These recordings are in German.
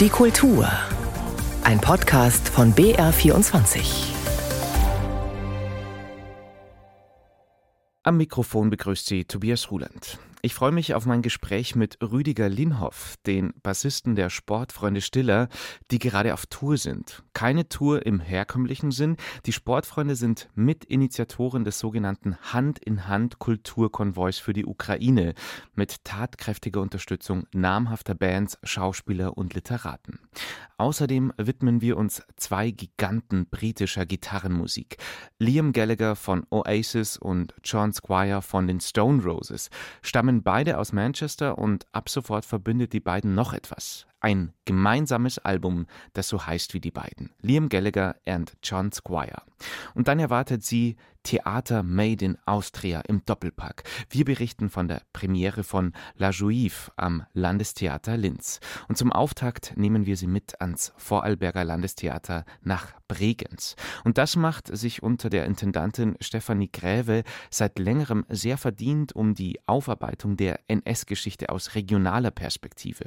Die Kultur. Ein Podcast von BR24. Am Mikrofon begrüßt Sie Tobias Ruland. Ich freue mich auf mein Gespräch mit Rüdiger Linhoff, den Bassisten der Sportfreunde Stiller, die gerade auf Tour sind. Keine Tour im herkömmlichen Sinn. Die Sportfreunde sind Mitinitiatoren des sogenannten Hand-in-Hand-Kulturkonvois für die Ukraine mit tatkräftiger Unterstützung namhafter Bands, Schauspieler und Literaten. Außerdem widmen wir uns zwei Giganten britischer Gitarrenmusik. Liam Gallagher von Oasis und John Squire von den Stone Roses stammen stammen beide aus Manchester und ab sofort verbindet die beiden noch etwas. Ein gemeinsames Album, das so heißt wie die beiden. Liam Gallagher und John Squire. Und dann erwartet sie Theater Made in Austria im Doppelpack. Wir berichten von der Premiere von La Juive am Landestheater Linz. Und zum Auftakt nehmen wir sie mit ans Vorarlberger Landestheater nach Bregenz. Und das macht sich unter der Intendantin Stefanie Gräve seit längerem sehr verdient um die Aufarbeitung der NS-Geschichte aus regionaler Perspektive.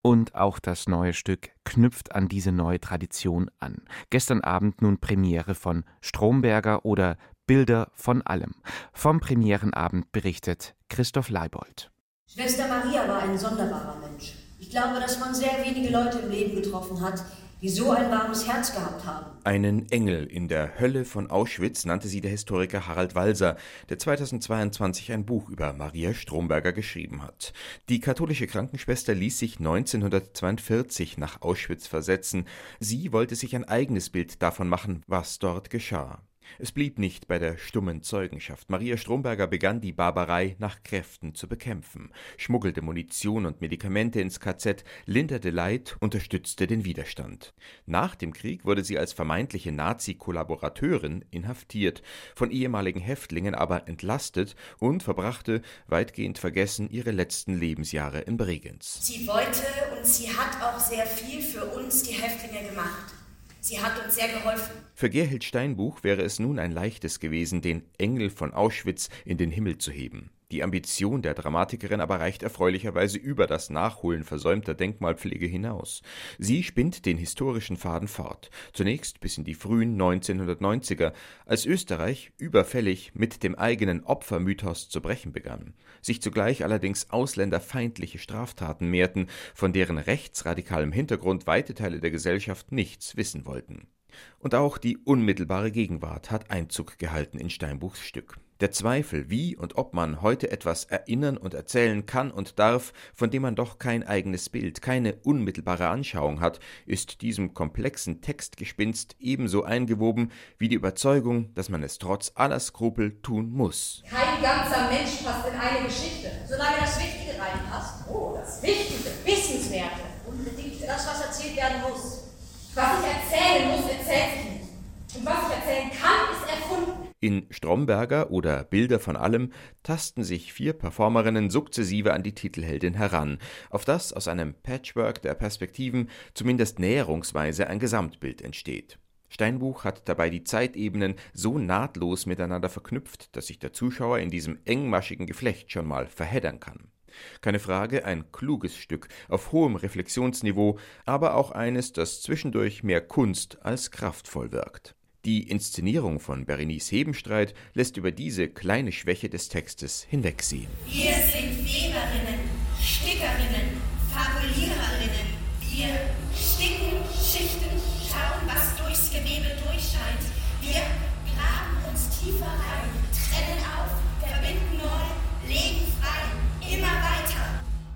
Und auch das neue Stück knüpft an diese neue Tradition an. Gestern Abend nun Premiere von Stromberger oder Bilder von allem. Vom Premierenabend berichtet Christoph Leibold. Schwester Maria war ein sonderbarer Mensch. Ich glaube, dass man sehr wenige Leute im Leben getroffen hat, die so ein warmes Herz gehabt haben. Einen Engel in der Hölle von Auschwitz nannte sie der Historiker Harald Walser, der 2022 ein Buch über Maria Stromberger geschrieben hat. Die katholische Krankenschwester ließ sich 1942 nach Auschwitz versetzen. Sie wollte sich ein eigenes Bild davon machen, was dort geschah. Es blieb nicht bei der stummen Zeugenschaft. Maria Stromberger begann die Barbarei nach Kräften zu bekämpfen, schmuggelte Munition und Medikamente ins KZ, linderte Leid, unterstützte den Widerstand. Nach dem Krieg wurde sie als vermeintliche Nazi-Kollaborateurin inhaftiert, von ehemaligen Häftlingen aber entlastet und verbrachte, weitgehend vergessen, ihre letzten Lebensjahre in Bregenz. Sie wollte und sie hat auch sehr viel für uns, die Häftlinge, gemacht. Sie hat uns sehr geholfen. Für Gerhild Steinbuch wäre es nun ein leichtes gewesen, den Engel von Auschwitz in den Himmel zu heben. Die Ambition der Dramatikerin aber reicht erfreulicherweise über das Nachholen versäumter Denkmalpflege hinaus. Sie spinnt den historischen Faden fort, zunächst bis in die frühen 1990er, als Österreich überfällig mit dem eigenen Opfermythos zu brechen begann, sich zugleich allerdings ausländerfeindliche Straftaten mehrten, von deren rechtsradikalem Hintergrund weite Teile der Gesellschaft nichts wissen wollten. Und auch die unmittelbare Gegenwart hat Einzug gehalten in Steinbuchs Stück. Der Zweifel, wie und ob man heute etwas erinnern und erzählen kann und darf, von dem man doch kein eigenes Bild, keine unmittelbare Anschauung hat, ist diesem komplexen Textgespinst ebenso eingewoben wie die Überzeugung, dass man es trotz aller Skrupel tun muss. Kein ganzer Mensch passt in eine Geschichte, solange das Wichtige reinpasst. Oh, das Wichtige, Wissenswerte, unbedingt das, was erzählt werden muss. Was ich erzählen muss, erzählt sich nicht. Und was ich erzählen kann, ist. In Stromberger oder Bilder von allem tasten sich vier Performerinnen sukzessive an die Titelheldin heran, auf das aus einem Patchwork der Perspektiven zumindest näherungsweise ein Gesamtbild entsteht. Steinbuch hat dabei die Zeitebenen so nahtlos miteinander verknüpft, dass sich der Zuschauer in diesem engmaschigen Geflecht schon mal verheddern kann. Keine Frage, ein kluges Stück auf hohem Reflexionsniveau, aber auch eines, das zwischendurch mehr Kunst als kraftvoll wirkt. Die Inszenierung von Berenice Hebenstreit lässt über diese kleine Schwäche des Textes hinwegsehen. Wir sind Weberinnen, Stickerinnen, Fabuliererinnen. Wir sticken, schichten, schauen, was durchs Gewebe durchscheint. Wir graben uns tiefer rein, trennen auf, verbinden neu, legen frei, immer weiter.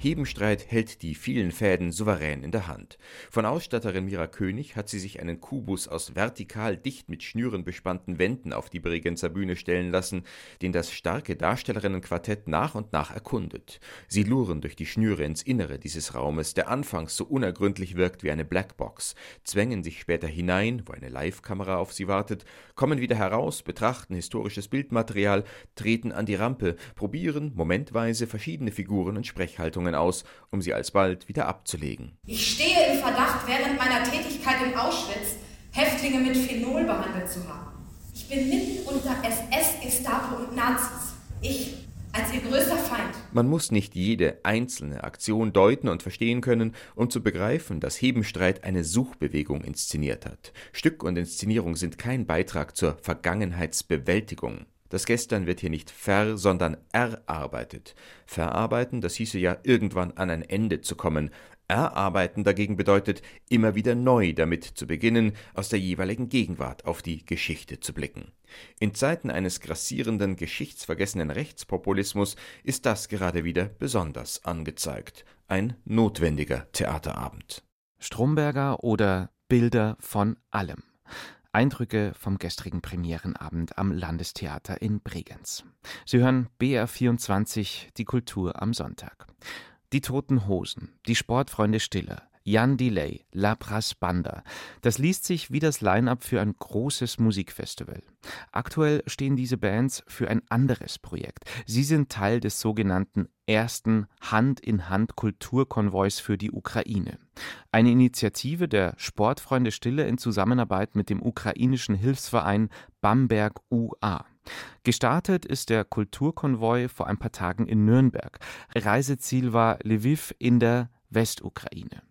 Hebenstreit hält die vielen Fäden souverän in der Hand. Von Ausstatterin Mira König hat sie sich einen Kubus aus vertikal dicht mit Schnüren bespannten Wänden auf die Bregenzer Bühne stellen lassen, den das starke Darstellerinnenquartett nach und nach erkundet. Sie luren durch die Schnüre ins Innere dieses Raumes, der anfangs so unergründlich wirkt wie eine Blackbox, zwängen sich später hinein, wo eine Live-Kamera auf sie wartet, kommen wieder heraus, betrachten historisches Bildmaterial, treten an die Rampe, probieren momentweise verschiedene Figuren und Sprechhaltungen aus, um sie alsbald wieder abzulegen. Ich stehe im Verdacht, während meiner Tätigkeit in Auschwitz Häftlinge mit Phenol behandelt zu haben. Ich bin mitten unter SS, Gestapo und Nazis. Ich, als ihr größter Feind. Man muss nicht jede einzelne Aktion deuten und verstehen können, um zu begreifen, dass Hebenstreit eine Suchbewegung inszeniert hat. Stück und Inszenierung sind kein Beitrag zur Vergangenheitsbewältigung. Das Gestern wird hier nicht ver, sondern erarbeitet. Verarbeiten, das hieße ja irgendwann an ein Ende zu kommen. Erarbeiten dagegen bedeutet, immer wieder neu damit zu beginnen, aus der jeweiligen Gegenwart auf die Geschichte zu blicken. In Zeiten eines grassierenden, geschichtsvergessenen Rechtspopulismus ist das gerade wieder besonders angezeigt. Ein notwendiger Theaterabend. Stromberger oder Bilder von allem. Eindrücke vom gestrigen Premierenabend am Landestheater in Bregenz. Sie hören BR24, die Kultur am Sonntag. Die Toten Hosen, die Sportfreunde Stiller, Jan Delay, Labras Banda. Das liest sich wie das Line-up für ein großes Musikfestival. Aktuell stehen diese Bands für ein anderes Projekt. Sie sind Teil des sogenannten ersten Hand-in-Hand-Kulturkonvois für die Ukraine. Eine Initiative der Sportfreunde Stille in Zusammenarbeit mit dem ukrainischen Hilfsverein Bamberg UA. Gestartet ist der Kulturkonvoi vor ein paar Tagen in Nürnberg. Reiseziel war Lviv in der Westukraine.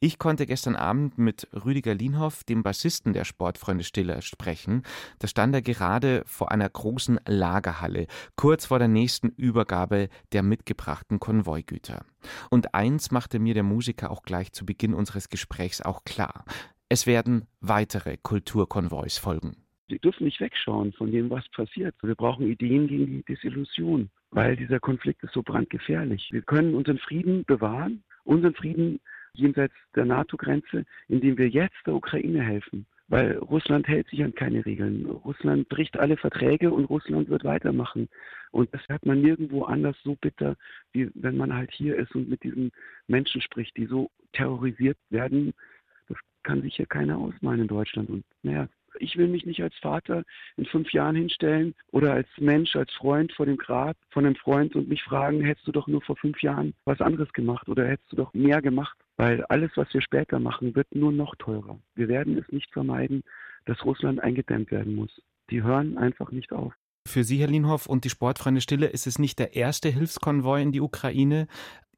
Ich konnte gestern Abend mit Rüdiger Lienhoff, dem Bassisten der Sportfreunde Stiller, sprechen. Da stand er gerade vor einer großen Lagerhalle, kurz vor der nächsten Übergabe der mitgebrachten Konvoigüter. Und eins machte mir der Musiker auch gleich zu Beginn unseres Gesprächs auch klar. Es werden weitere Kulturkonvois folgen. Wir dürfen nicht wegschauen von dem, was passiert. Wir brauchen Ideen gegen die Desillusion, weil dieser Konflikt ist so brandgefährlich. Wir können unseren Frieden bewahren, unseren Frieden jenseits der NATO-Grenze, indem wir jetzt der Ukraine helfen. Weil Russland hält sich an keine Regeln. Russland bricht alle Verträge und Russland wird weitermachen. Und das hat man nirgendwo anders so bitter, wie wenn man halt hier ist und mit diesen Menschen spricht, die so terrorisiert werden. Das kann sich hier keiner ausmalen in Deutschland. Und naja, ich will mich nicht als Vater in fünf Jahren hinstellen oder als Mensch, als Freund vor dem Grab von einem Freund und mich fragen, hättest du doch nur vor fünf Jahren was anderes gemacht oder hättest du doch mehr gemacht? Weil alles, was wir später machen, wird nur noch teurer. Wir werden es nicht vermeiden, dass Russland eingedämmt werden muss. Die hören einfach nicht auf. Für Sie, Herr Lienhoff, und die Sportfreunde Stille ist es nicht der erste Hilfskonvoi in die Ukraine.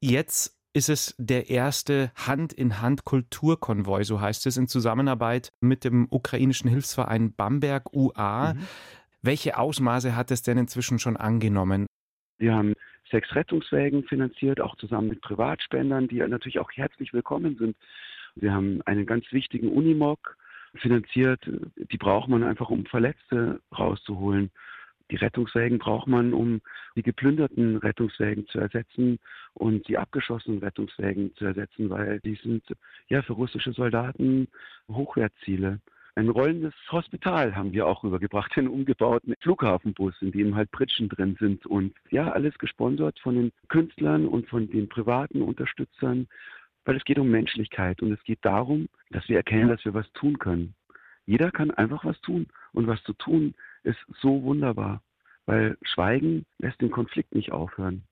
Jetzt ist es der erste Hand-in-Hand-Kulturkonvoi, so heißt es, in Zusammenarbeit mit dem ukrainischen Hilfsverein Bamberg UA. Mhm. Welche Ausmaße hat es denn inzwischen schon angenommen? Wir haben sechs Rettungswägen finanziert, auch zusammen mit Privatspendern, die natürlich auch herzlich willkommen sind. Wir haben einen ganz wichtigen Unimog finanziert. Die braucht man einfach, um Verletzte rauszuholen. Die Rettungswägen braucht man, um die geplünderten Rettungswägen zu ersetzen und die abgeschossenen Rettungswägen zu ersetzen, weil die sind ja für russische Soldaten Hochwertziele. Ein rollendes Hospital haben wir auch rübergebracht, einen umgebauten Flughafenbus, in dem halt Pritschen drin sind und ja, alles gesponsert von den Künstlern und von den privaten Unterstützern, weil es geht um Menschlichkeit und es geht darum, dass wir erkennen, dass wir was tun können. Jeder kann einfach was tun und was zu tun ist so wunderbar, weil Schweigen lässt den Konflikt nicht aufhören.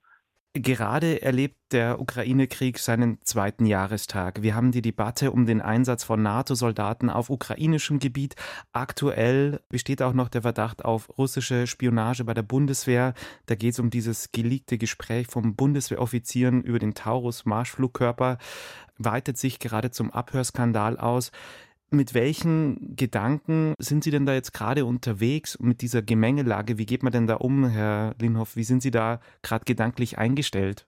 Gerade erlebt der Ukraine-Krieg seinen zweiten Jahrestag. Wir haben die Debatte um den Einsatz von NATO-Soldaten auf ukrainischem Gebiet. Aktuell besteht auch noch der Verdacht auf russische Spionage bei der Bundeswehr. Da geht es um dieses geleakte Gespräch vom Bundeswehroffizieren über den Taurus-Marschflugkörper. Weitet sich gerade zum Abhörskandal aus. Mit welchen Gedanken sind Sie denn da jetzt gerade unterwegs mit dieser Gemengelage? Wie geht man denn da um, Herr Linhoff? Wie sind Sie da gerade gedanklich eingestellt?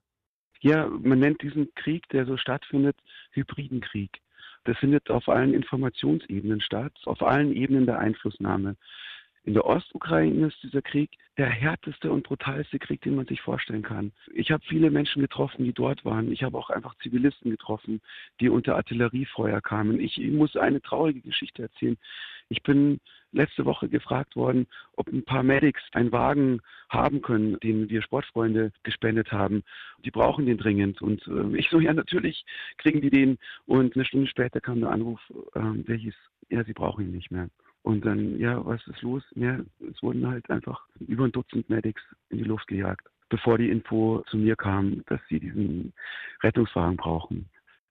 Ja, man nennt diesen Krieg, der so stattfindet, hybriden Krieg. Das findet auf allen Informationsebenen statt, auf allen Ebenen der Einflussnahme. In der Ostukraine ist dieser Krieg der härteste und brutalste Krieg, den man sich vorstellen kann. Ich habe viele Menschen getroffen, die dort waren. Ich habe auch einfach Zivilisten getroffen, die unter Artilleriefeuer kamen. Ich, ich muss eine traurige Geschichte erzählen. Ich bin letzte Woche gefragt worden, ob ein paar Medics einen Wagen haben können, den wir Sportfreunde gespendet haben. Die brauchen den dringend. Und äh, ich so, ja, natürlich kriegen die den. Und eine Stunde später kam der Anruf, äh, der hieß, ja, sie brauchen ihn nicht mehr. Und dann, ja, was ist los? Ja, es wurden halt einfach über ein Dutzend Medics in die Luft gejagt, bevor die Info zu mir kam, dass sie diesen Rettungswagen brauchen.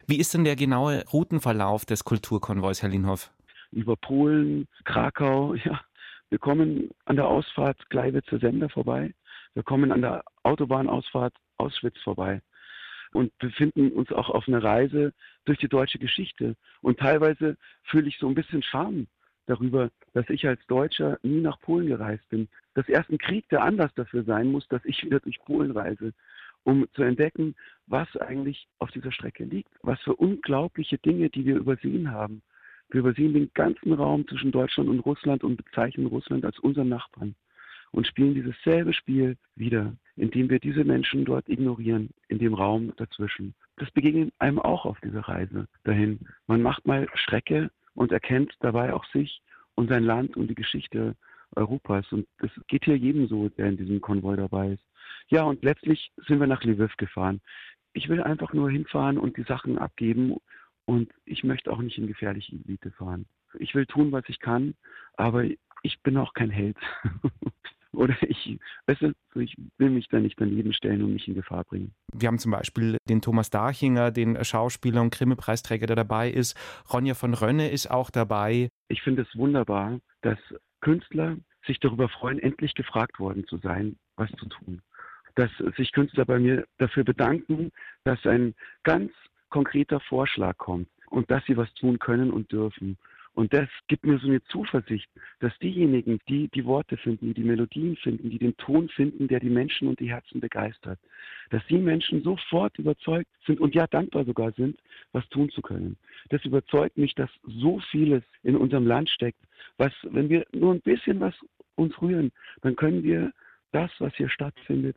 Wie ist denn der genaue Routenverlauf des Kulturkonvois, Herr Linhoff? Über Polen, Krakau, ja. Wir kommen an der Ausfahrt Gleiwitzer Sender vorbei. Wir kommen an der Autobahnausfahrt Auschwitz vorbei und befinden uns auch auf einer Reise durch die deutsche Geschichte. Und teilweise fühle ich so ein bisschen Scham darüber, dass ich als Deutscher nie nach Polen gereist bin. Dass erst ein Krieg der Anlass dafür sein muss, dass ich wieder durch Polen reise, um zu entdecken, was eigentlich auf dieser Strecke liegt, was für unglaubliche Dinge, die wir übersehen haben. Wir übersehen den ganzen Raum zwischen Deutschland und Russland und bezeichnen Russland als unseren Nachbarn und spielen dieses selbe Spiel wieder, indem wir diese Menschen dort ignorieren, in dem Raum dazwischen. Das begegnet einem auch auf dieser Reise dahin. Man macht mal Strecke und erkennt dabei auch sich und sein Land und die Geschichte Europas. Und das geht hier jedem so, der in diesem Konvoi dabei ist. Ja, und letztlich sind wir nach Lviv gefahren. Ich will einfach nur hinfahren und die Sachen abgeben und ich möchte auch nicht in gefährliche Gebiete fahren. Ich will tun, was ich kann, aber ich bin auch kein Held. Oder ich, weißt du, ich will mich da nicht daneben stellen und mich in Gefahr bringen. Wir haben zum Beispiel den Thomas Dachinger, den Schauspieler und Grimme-Preisträger, der dabei ist. Ronja von Rönne ist auch dabei. Ich finde es wunderbar, dass Künstler sich darüber freuen, endlich gefragt worden zu sein, was zu tun. Dass sich Künstler bei mir dafür bedanken, dass ein ganz konkreter Vorschlag kommt und dass sie was tun können und dürfen. Und das gibt mir so eine Zuversicht, dass diejenigen, die die Worte finden, die die Melodien finden, die den Ton finden, der die Menschen und die Herzen begeistert, dass die Menschen sofort überzeugt sind und ja dankbar sogar sind, was tun zu können. Das überzeugt mich, dass so vieles in unserem Land steckt, was, wenn wir nur ein bisschen was uns rühren, dann können wir das, was hier stattfindet,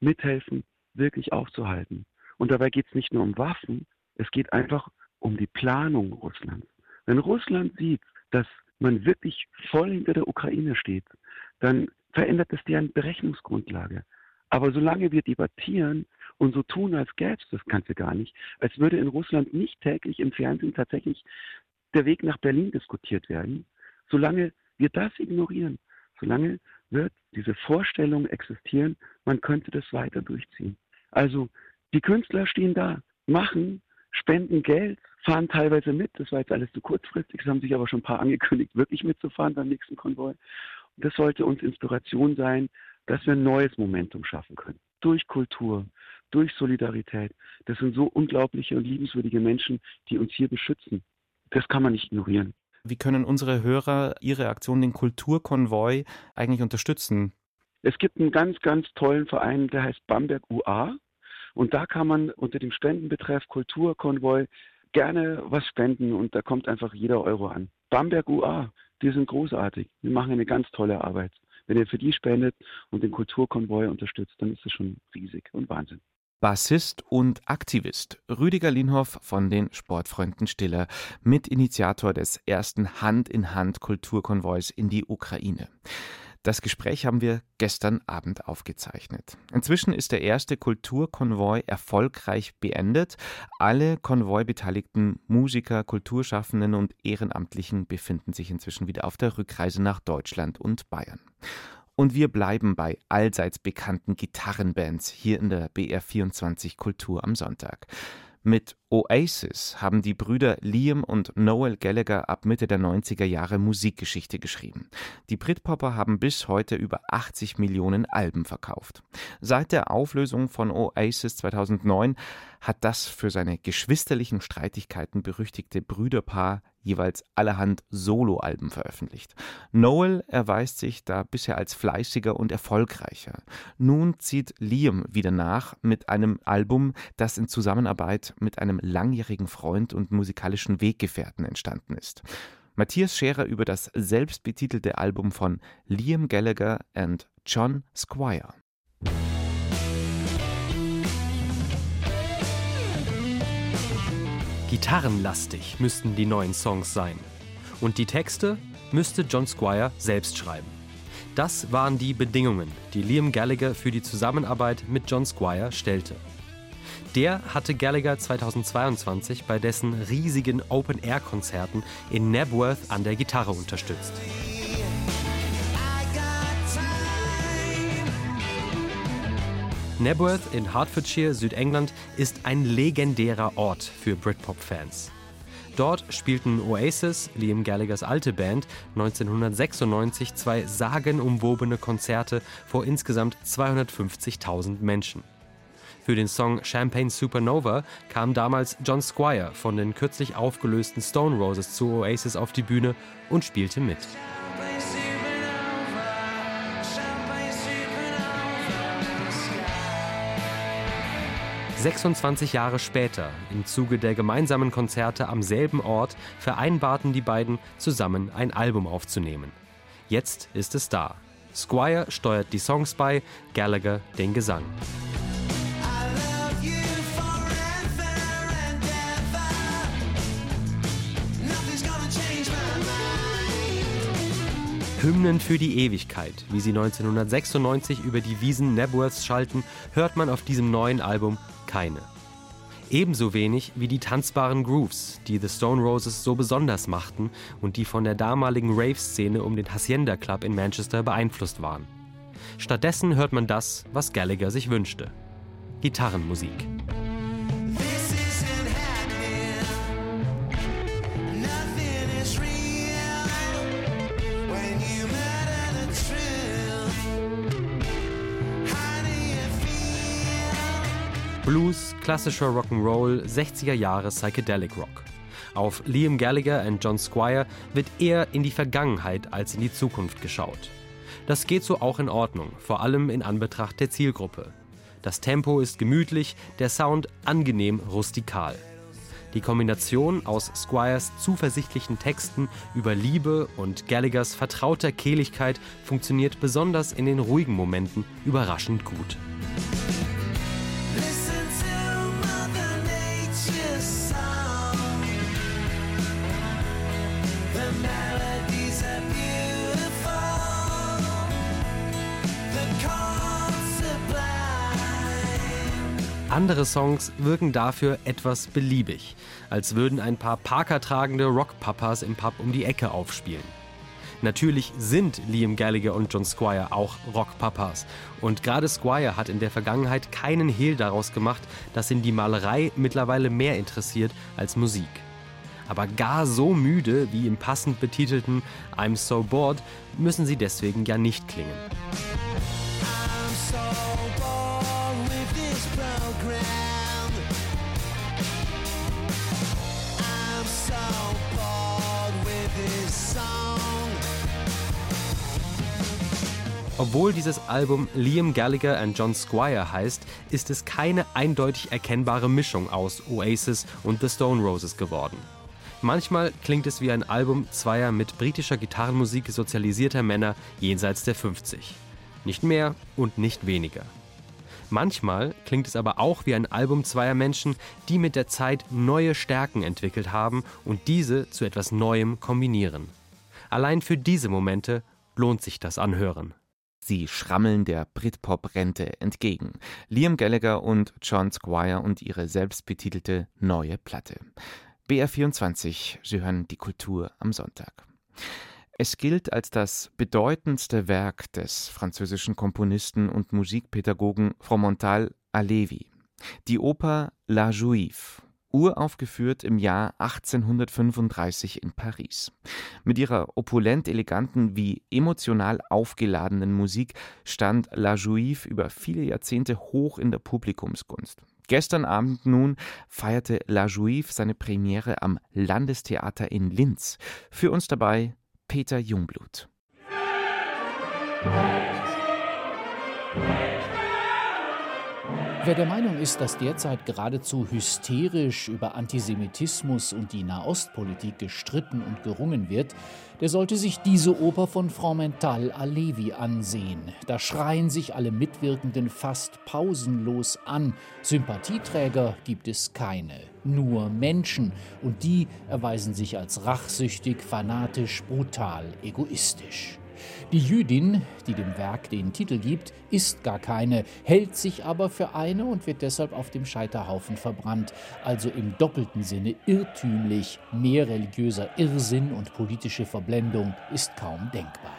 mithelfen, wirklich aufzuhalten. Und dabei geht es nicht nur um Waffen, es geht einfach um die Planung Russlands. Wenn Russland sieht, dass man wirklich voll hinter der Ukraine steht, dann verändert das deren Berechnungsgrundlage. Aber solange wir debattieren und so tun, als gäbe es das Ganze gar nicht, als würde in Russland nicht täglich im Fernsehen tatsächlich der Weg nach Berlin diskutiert werden, solange wir das ignorieren, solange wird diese Vorstellung existieren, man könnte das weiter durchziehen. Also die Künstler stehen da, machen, spenden Geld, fahren teilweise mit. Das war jetzt alles zu kurzfristig. Es haben sich aber schon ein paar angekündigt, wirklich mitzufahren beim nächsten Konvoi. Und das sollte uns Inspiration sein, dass wir ein neues Momentum schaffen können. Durch Kultur, durch Solidarität. Das sind so unglaubliche und liebenswürdige Menschen, die uns hier beschützen. Das kann man nicht ignorieren. Wie können unsere Hörer Ihre Aktion, den Kulturkonvoi, eigentlich unterstützen? Es gibt einen ganz, ganz tollen Verein, der heißt Bamberg UA. Und da kann man unter dem Spendenbetreff Kulturkonvoi gerne was spenden und da kommt einfach jeder Euro an. Bamberg UA, die sind großartig. Die machen eine ganz tolle Arbeit. Wenn ihr für die spendet und den Kulturkonvoi unterstützt, dann ist das schon riesig und Wahnsinn. Bassist und Aktivist Rüdiger Linhoff von den Sportfreunden Stiller, Mitinitiator des ersten Hand-in-Hand-Kulturkonvois in die Ukraine. Das Gespräch haben wir gestern Abend aufgezeichnet. Inzwischen ist der erste Kulturkonvoi erfolgreich beendet. Alle Konvoi-beteiligten Musiker, Kulturschaffenden und Ehrenamtlichen befinden sich inzwischen wieder auf der Rückreise nach Deutschland und Bayern. Und wir bleiben bei allseits bekannten Gitarrenbands hier in der BR24 Kultur am Sonntag. Mit Oasis haben die Brüder Liam und Noel Gallagher ab Mitte der 90er Jahre Musikgeschichte geschrieben. Die Britpopper haben bis heute über 80 Millionen Alben verkauft. Seit der Auflösung von Oasis 2009 hat das für seine geschwisterlichen Streitigkeiten berüchtigte Brüderpaar jeweils allerhand Soloalben veröffentlicht. Noel erweist sich da bisher als fleißiger und erfolgreicher. Nun zieht Liam wieder nach mit einem Album, das in Zusammenarbeit mit einem langjährigen Freund und musikalischen Weggefährten entstanden ist. Matthias Scherer über das selbstbetitelte Album von Liam Gallagher and John Squire. Gitarrenlastig müssten die neuen Songs sein. Und die Texte müsste John Squire selbst schreiben. Das waren die Bedingungen, die Liam Gallagher für die Zusammenarbeit mit John Squire stellte. Der hatte Gallagher 2022 bei dessen riesigen Open-Air-Konzerten in Nebworth an der Gitarre unterstützt. Nebworth in Hertfordshire, Südengland, ist ein legendärer Ort für Britpop-Fans. Dort spielten Oasis, Liam Gallaghers alte Band, 1996 zwei sagenumwobene Konzerte vor insgesamt 250.000 Menschen. Für den Song Champagne Supernova kam damals John Squire von den kürzlich aufgelösten Stone Roses zu Oasis auf die Bühne und spielte mit. 26 Jahre später, im Zuge der gemeinsamen Konzerte am selben Ort, vereinbarten die beiden, zusammen ein Album aufzunehmen. Jetzt ist es da. Squire steuert die Songs bei, Gallagher den Gesang. Hymnen für die Ewigkeit, wie sie 1996 über die Wiesen Nebworths schalten, hört man auf diesem neuen Album keine. Ebenso wenig wie die tanzbaren Grooves, die The Stone Roses so besonders machten und die von der damaligen Rave-Szene um den Hacienda Club in Manchester beeinflusst waren. Stattdessen hört man das, was Gallagher sich wünschte. Gitarrenmusik. Blues, klassischer Rock'n'Roll, 60er Jahre Psychedelic Rock. Auf Liam Gallagher und John Squire wird eher in die Vergangenheit als in die Zukunft geschaut. Das geht so auch in Ordnung, vor allem in Anbetracht der Zielgruppe. Das Tempo ist gemütlich, der Sound angenehm rustikal. Die Kombination aus Squires zuversichtlichen Texten über Liebe und Gallaghers vertrauter Kehligkeit funktioniert besonders in den ruhigen Momenten überraschend gut. Andere Songs wirken dafür etwas beliebig, als würden ein paar parkertragende Rockpapas im Pub um die Ecke aufspielen. Natürlich sind Liam Gallagher und John Squire auch Rockpapas. Und gerade Squire hat in der Vergangenheit keinen Hehl daraus gemacht, dass ihn die Malerei mittlerweile mehr interessiert als Musik. Aber gar so müde wie im passend betitelten I'm So Bored müssen sie deswegen ja nicht klingen. Obwohl dieses Album Liam Gallagher and John Squire heißt, ist es keine eindeutig erkennbare Mischung aus Oasis und The Stone Roses geworden. Manchmal klingt es wie ein Album zweier mit britischer Gitarrenmusik sozialisierter Männer jenseits der 50. Nicht mehr und nicht weniger. Manchmal klingt es aber auch wie ein Album zweier Menschen, die mit der Zeit neue Stärken entwickelt haben und diese zu etwas Neuem kombinieren. Allein für diese Momente lohnt sich das Anhören. Sie schrammeln der Britpop-Rente entgegen. Liam Gallagher und John Squire und ihre selbstbetitelte neue Platte. BR24, Sie hören die Kultur am Sonntag. Es gilt als das bedeutendste Werk des französischen Komponisten und Musikpädagogen Fromental Alevi. Die Oper La Juive uraufgeführt im Jahr 1835 in Paris. Mit ihrer opulent eleganten wie emotional aufgeladenen Musik stand La Juive über viele Jahrzehnte hoch in der Publikumsgunst. Gestern Abend nun feierte La Juive seine Premiere am Landestheater in Linz. Für uns dabei Peter Jungblut. Wer der Meinung ist, dass derzeit geradezu hysterisch über Antisemitismus und die Nahostpolitik gestritten und gerungen wird, der sollte sich diese Oper von Fromental Alevi ansehen. Da schreien sich alle Mitwirkenden fast pausenlos an. Sympathieträger gibt es keine, nur Menschen. Und die erweisen sich als rachsüchtig, fanatisch, brutal, egoistisch. Die Jüdin, die dem Werk den Titel gibt, ist gar keine, hält sich aber für eine und wird deshalb auf dem Scheiterhaufen verbrannt, also im doppelten Sinne irrtümlich, mehr religiöser Irrsinn und politische Verblendung ist kaum denkbar.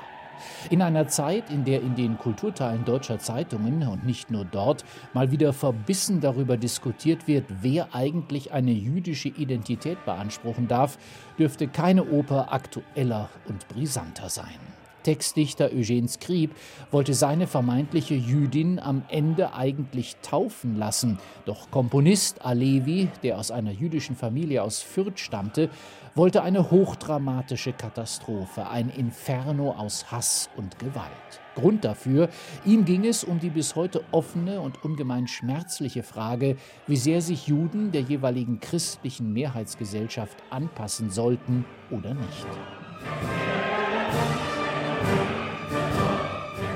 In einer Zeit, in der in den Kulturteilen deutscher Zeitungen und nicht nur dort mal wieder verbissen darüber diskutiert wird, wer eigentlich eine jüdische Identität beanspruchen darf, dürfte keine Oper aktueller und brisanter sein. Textdichter Eugene Scribe wollte seine vermeintliche Jüdin am Ende eigentlich taufen lassen. Doch Komponist Alevi, der aus einer jüdischen Familie aus Fürth stammte, wollte eine hochdramatische Katastrophe, ein Inferno aus Hass und Gewalt. Grund dafür, ihm ging es um die bis heute offene und ungemein schmerzliche Frage, wie sehr sich Juden der jeweiligen christlichen Mehrheitsgesellschaft anpassen sollten oder nicht.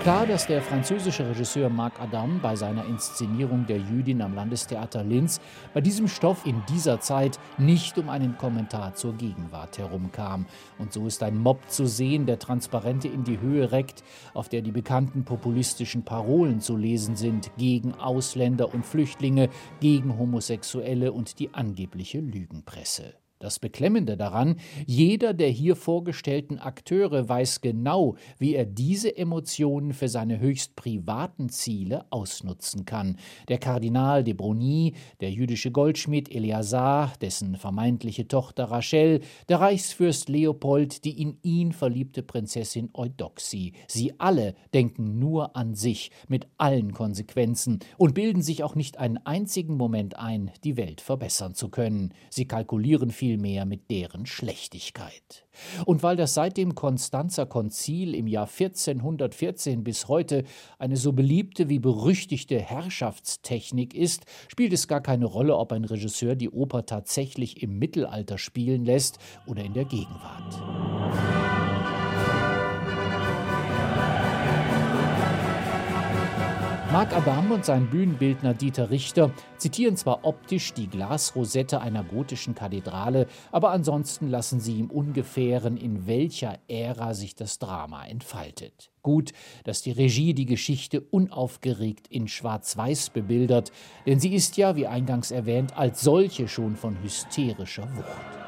Klar, dass der französische Regisseur Marc Adam bei seiner Inszenierung der Jüdin am Landestheater Linz bei diesem Stoff in dieser Zeit nicht um einen Kommentar zur Gegenwart herumkam. Und so ist ein Mob zu sehen, der Transparente in die Höhe reckt, auf der die bekannten populistischen Parolen zu lesen sind gegen Ausländer und Flüchtlinge, gegen Homosexuelle und die angebliche Lügenpresse. Das Beklemmende daran, jeder der hier vorgestellten Akteure weiß genau, wie er diese Emotionen für seine höchst privaten Ziele ausnutzen kann. Der Kardinal de Brogny, der jüdische Goldschmied Eleazar, dessen vermeintliche Tochter Rachel, der Reichsfürst Leopold, die in ihn verliebte Prinzessin Eudoxie. Sie alle denken nur an sich, mit allen Konsequenzen, und bilden sich auch nicht einen einzigen Moment ein, die Welt verbessern zu können. Sie kalkulieren viel vielmehr mit deren Schlechtigkeit. Und weil das seit dem Konstanzer Konzil im Jahr 1414 bis heute eine so beliebte wie berüchtigte Herrschaftstechnik ist, spielt es gar keine Rolle, ob ein Regisseur die Oper tatsächlich im Mittelalter spielen lässt oder in der Gegenwart. Marc Abam und sein Bühnenbildner Dieter Richter zitieren zwar optisch die Glasrosette einer gotischen Kathedrale, aber ansonsten lassen sie im Ungefähren, in welcher Ära sich das Drama entfaltet. Gut, dass die Regie die Geschichte unaufgeregt in Schwarz-Weiß bebildert, denn sie ist ja, wie eingangs erwähnt, als solche schon von hysterischer Wucht.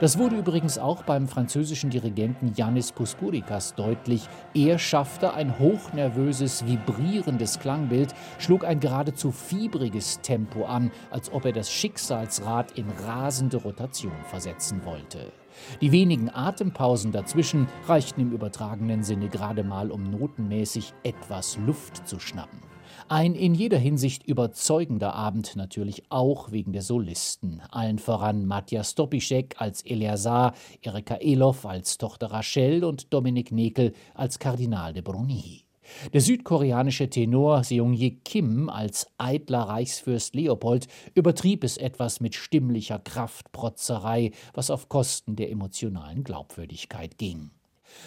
Das wurde übrigens auch beim französischen Dirigenten Yanis Puspurikas deutlich. Er schaffte ein hochnervöses, vibrierendes Klangbild, schlug ein geradezu fiebriges Tempo an, als ob er das Schicksalsrad in rasende Rotation versetzen wollte. Die wenigen Atempausen dazwischen reichten im übertragenen Sinne gerade mal, um notenmäßig etwas Luft zu schnappen. Ein in jeder Hinsicht überzeugender Abend natürlich auch wegen der Solisten. Allen voran Matthias Stopischek als Eleazar, Erika Eloff als Tochter Rachel und Dominik Nekel als Kardinal de Brogny. Der südkoreanische Tenor Seung-Ye Kim als eitler Reichsfürst Leopold übertrieb es etwas mit stimmlicher Kraftprotzerei, was auf Kosten der emotionalen Glaubwürdigkeit ging.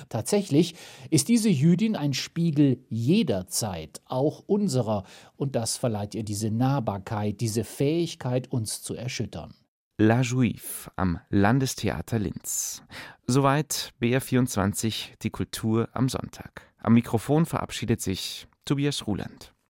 Tatsächlich ist diese Jüdin ein Spiegel jeder Zeit, auch unserer, und das verleiht ihr diese Nahbarkeit, diese Fähigkeit, uns zu erschüttern. La Juive am Landestheater Linz. Soweit BR24, die Kultur am Sonntag. Am Mikrofon verabschiedet sich Tobias Ruland.